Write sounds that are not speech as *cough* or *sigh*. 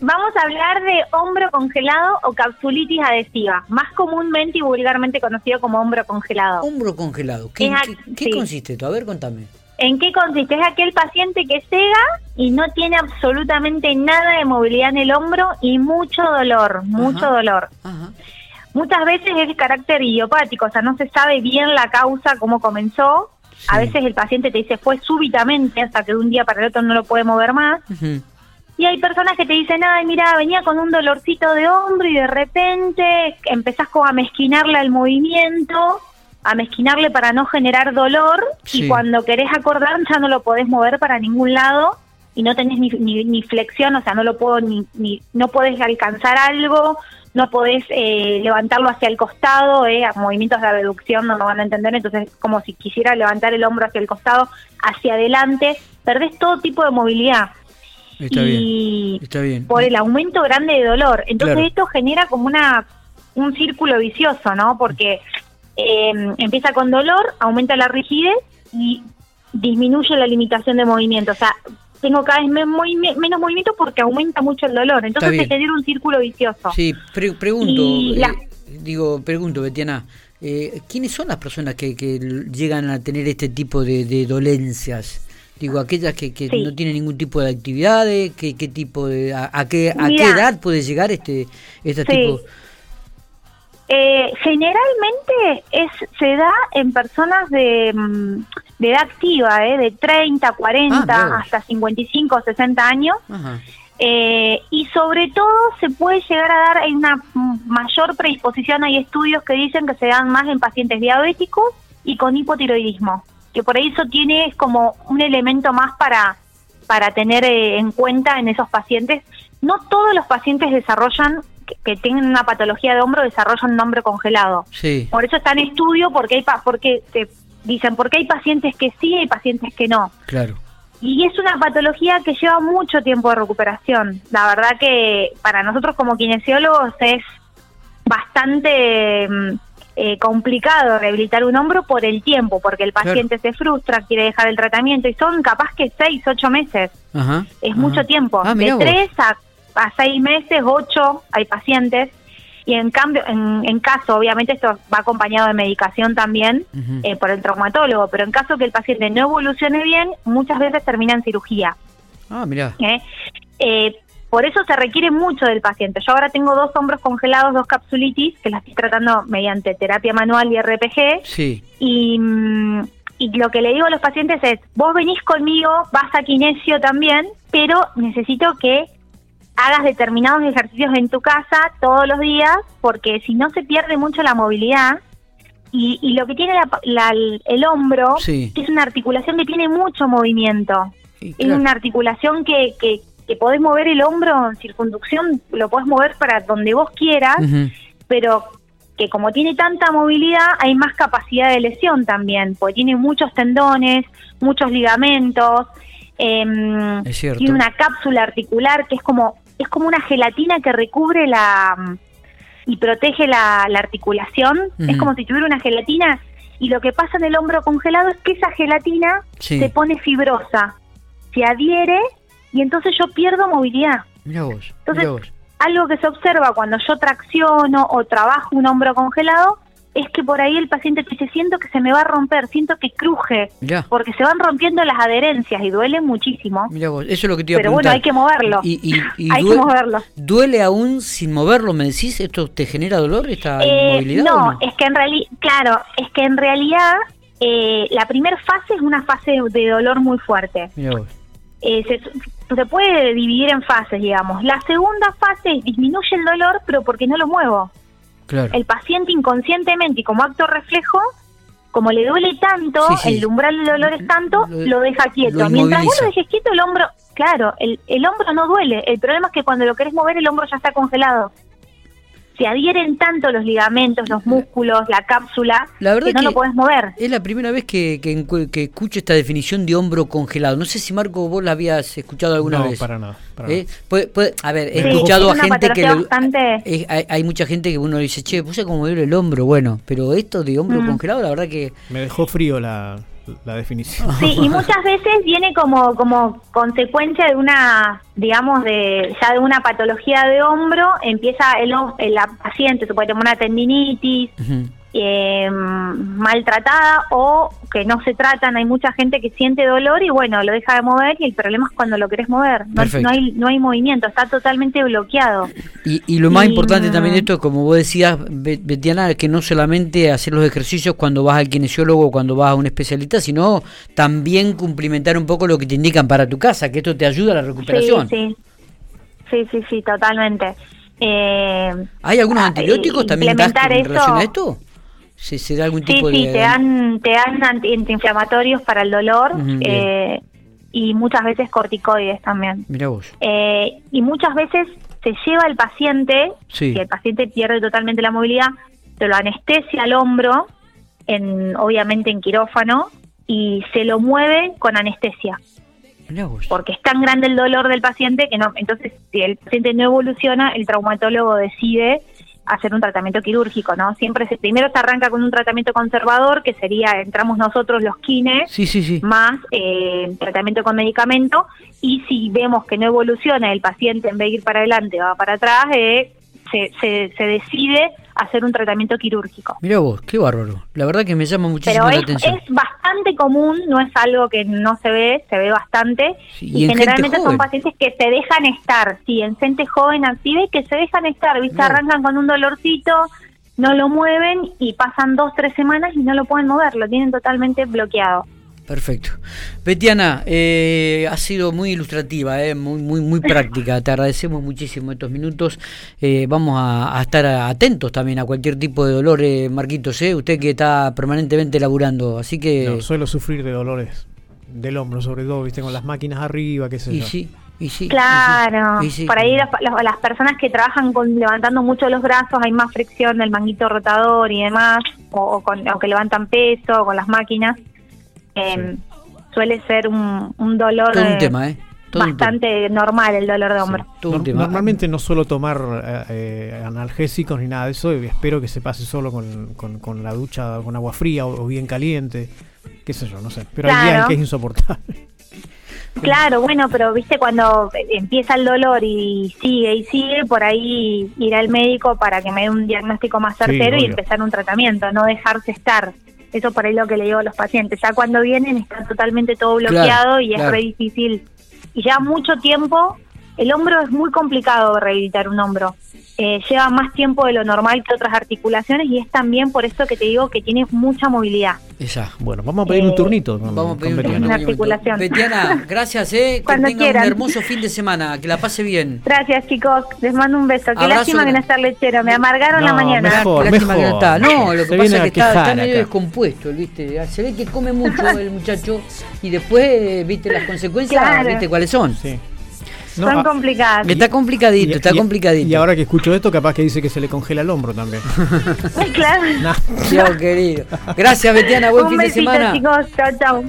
Vamos a hablar de hombro congelado o capsulitis adhesiva, más comúnmente y vulgarmente conocido como hombro congelado. Hombro congelado. ¿Qué, qué- qué sí. consiste esto? A ver, contame. ¿En qué consiste? Es aquel paciente que cega y no tiene absolutamente nada de movilidad en el hombro y mucho dolor, mucho Ajá. dolor. Ajá. Muchas veces es de carácter idiopático, o sea, no se sabe bien la causa, cómo comenzó. A veces el paciente te dice fue súbitamente, hasta que de un día para el otro no lo puede mover más. Ujú. Y hay personas que te dicen, ay, mira, venía con un dolorcito de hombro y de repente empezás como a mezquinarle al movimiento, a mezquinarle para no generar dolor Sí. y cuando querés acordar ya no lo podés mover para ningún lado y no tenés ni, ni, ni flexión, o sea, no lo puedo ni, ni no podés alcanzar algo, no podés eh, levantarlo hacia el costado, eh, a movimientos de reducción no lo van a entender, entonces como si quisiera levantar el hombro hacia el costado, hacia adelante, perdés todo tipo de movilidad Está y bien. Está bien. por el aumento grande de dolor. Entonces Claro. esto genera como una un círculo vicioso, ¿no? Porque eh, empieza con dolor, aumenta la rigidez y disminuye la limitación de movimiento. O sea, tengo cada vez menos movimiento porque aumenta mucho el dolor. Entonces se genera un círculo vicioso. Sí, pre- pregunto, la- eh, digo, pregunto, Betiana, eh, ¿quiénes son las personas que, que llegan a tener este tipo de, de dolencias? Digo, aquellas que, que Sí. no tienen ningún tipo de actividades, ¿qué, qué tipo de, a, a qué, a qué edad puede llegar este, este Sí. tipo? Eh, generalmente es se da en personas de, mm, de edad activa, ¿eh? de 30, 40, Ah, hasta 55, 60 años. Ajá. Eh, y sobre todo se puede llegar a dar, hay una mayor predisposición, hay estudios que dicen que se dan más en pacientes diabéticos y con hipotiroidismo, que por eso tiene como un elemento más para, para tener eh, en cuenta en esos pacientes. No todos los pacientes desarrollan, que, que tienen una patología de hombro, desarrollan un hombro congelado. Sí, Por eso está en estudio, porque hay porque te dicen, porque hay pacientes que sí y hay pacientes que no. claro. Y es una patología que lleva mucho tiempo de recuperación. La verdad que para nosotros como kinesiólogos es bastante mm, eh, complicado rehabilitar un hombro por el tiempo, porque el paciente se frustra, quiere dejar el tratamiento y son capaz que seis, ocho meses. Ajá. Es ajá. mucho tiempo. Ah, de tres a, a seis meses, ocho hay pacientes. Y en cambio, en, en caso, obviamente esto va acompañado de medicación también eh, por el traumatólogo, pero en caso que el paciente no evolucione bien, muchas veces termina en cirugía. Ah, mirá. ¿eh? Por eso se requiere mucho del paciente. Yo ahora tengo dos hombros congelados, dos capsulitis, que las estoy tratando mediante terapia manual y RPG. Sí, Y, mm, y lo que le digo a los pacientes es, vos venís conmigo, vas a kinesio también, pero necesito que hagas determinados ejercicios en tu casa todos los días, porque si no se pierde mucho la movilidad. Y, y lo que tiene la- la- el hombro Sí. es una articulación que tiene mucho movimiento. Es una articulación que, que, que podés mover el hombro en circunducción, lo podés mover para donde vos quieras, pero que como tiene tanta movilidad hay más capacidad de lesión también, porque tiene muchos tendones, muchos ligamentos, cierto. tiene una cápsula articular que es como es como una gelatina que recubre la y protege la, la articulación, es como si tuviera una gelatina y lo que pasa en el hombro congelado es que esa gelatina Sí. se pone fibrosa, se adhiere y entonces yo pierdo movilidad. Mirá vos, Entonces, mirá vos. Algo que se observa cuando yo tracciono o trabajo un hombro congelado es que por ahí el paciente te dice, siento que se me va a romper, siento que cruje, Mirá. porque se van rompiendo las adherencias y duele muchísimo. Mirá vos, eso es lo que te iba a Pero bueno, hay que moverlo. Y, y- *laughs* y Hay que moverlo. ¿Duele aún sin moverlo, me decís? ¿Esto te genera dolor, esta Eh, inmovilidad? no? es que en realidad, claro, es que en realidad eh, la primera fase es una fase de dolor muy fuerte. Mirá vos. Eh, se, se puede dividir en fases, digamos. La segunda fase es disminuye el dolor, pero porque no lo muevo. Claro. el paciente inconscientemente y como acto reflejo, como le duele tanto, Sí, sí. el umbral del dolor es tanto, Lo- lo, deja quieto. lo Mientras vos lo dejes quieto, el hombro, claro, el, el hombro no duele. El problema es que cuando lo querés mover, el hombro ya está congelado. Se adhieren tanto los ligamentos, los músculos, la cápsula, La verdad que no que- lo podés mover. Es la primera vez que, que, que escucho esta definición de hombro congelado. No sé si Marco vos la habías escuchado alguna no, vez. para nada. para ¿Eh? Puede- puede- a ver, he Sí, escuchado es a gente que... le- bastante- es- hay, hay mucha gente que uno dice, che, puse como duele el hombro. Bueno, pero esto de hombro Mm. congelado, la verdad que... nada. Me dejó frío la, la definición. Sí, y muchas veces viene como, como consecuencia de una, digamos, de ya de una patología de hombro, empieza el, la paciente, se puede tener una tendinitis, eh, maltratada o que no se tratan. Hay mucha gente que siente dolor y bueno, lo deja de mover y el problema es cuando lo querés mover. No, no hay, no hay movimiento, está totalmente bloqueado. Y, y lo más importante también de esto, como vos decías, Betiana, que no solamente hacer los ejercicios cuando vas al kinesiólogo o cuando vas a un especialista, sino también cumplimentar un poco lo que te indican para tu casa, que esto te ayuda a la recuperación. Sí, sí, sí, sí, totalmente. Eh, ¿Hay algunos ah, antibióticos también en relación a esto? Se, da algún tipo sí, sí, te dan, te dan antiinflamatorios para el dolor eh, y muchas veces corticoides también. Mira vos. Eh, y muchas veces se lleva el paciente, si el paciente pierde totalmente la movilidad, se lo anestesia al hombro, en, obviamente en quirófano, y se lo mueve con anestesia. Porque es tan grande el dolor del paciente que no, entonces si el paciente no evoluciona, el traumatólogo decide hacer un tratamiento quirúrgico, ¿no? Siempre se, primero se arranca con un tratamiento conservador, que sería, entramos nosotros los kines, más eh, tratamiento con medicamento, y si vemos que no evoluciona el paciente en vez de ir para adelante va para atrás, eh, se, se, se decide hacer un tratamiento quirúrgico. Mira vos, qué bárbaro. La verdad que me llama muchísimo la atención. Es bastante común, no es algo que no se ve, se ve bastante. y, generalmente son pacientes que se dejan estar, sí, en gente joven activa y que se dejan estar, ¿viste? Arrancan con un dolorcito, no lo mueven y pasan dos, tres semanas y no lo pueden mover, lo tienen totalmente bloqueado. Perfecto. Betiana, eh, ha sido muy ilustrativa, eh, muy, muy, muy práctica. Te agradecemos muchísimo estos minutos. Eh, vamos a, estar atentos también a cualquier tipo de dolor, eh, Marquitos. ¿eh? Usted que está permanentemente laburando, así que. No, suelo sufrir de dolores del hombro, sobre todo, viste, con las máquinas arriba, qué sé y yo. Sí. Y sí, claro, por ahí las, las, personas que trabajan con levantando mucho los brazos hay más fricción del manguito rotador y demás, o, con, o que levantan peso con las máquinas eh, suele ser un, un dolor un tema, ¿eh? bastante normal el dolor de hombro. Normalmente no suelo tomar eh, eh, analgésicos ni nada de eso, y espero que se pase solo con, con, la ducha con agua fría o, bien caliente, qué sé yo, no sé, pero hay días que es insoportable. *laughs* Claro, bueno, pero viste cuando empieza el dolor y sigue y sigue, por ahí ir al médico para que me dé un diagnóstico más certero y empezar un tratamiento, no dejarse estar. Eso por ahí lo que le digo a los pacientes. Ya cuando vienen está totalmente todo bloqueado y es re difícil. Y ya mucho tiempo, el hombro es muy complicado rehabilitar un hombro. Eh, lleva más tiempo de lo normal que otras articulaciones y es también por eso que te digo que tiene mucha movilidad. Esa. Bueno, vamos a pedir un eh, turnito. vamos a pedir Una articulación. Betiana, gracias, eh. Que tengan un hermoso fin de semana, que la pase bien. Gracias, chicos. Les mando un beso. Qué lástima que no está lechero. Me amargaron la mañana. Mejor, Qué lástima que no está. No, lo que pasa es que está, medio descompuesto, ¿viste? Se ve que come mucho *laughs* el muchacho y después, ¿viste? Las consecuencias, ¿viste cuáles son? Sí. Son ah, complicadas. Está complicadito, está complicadito. Y ahora que escucho esto, capaz que dice que se le congela el hombro también. claro. *laughs* Yo, querido. Gracias, Betiana. Buen fin de semana. chicos. Chao, chao.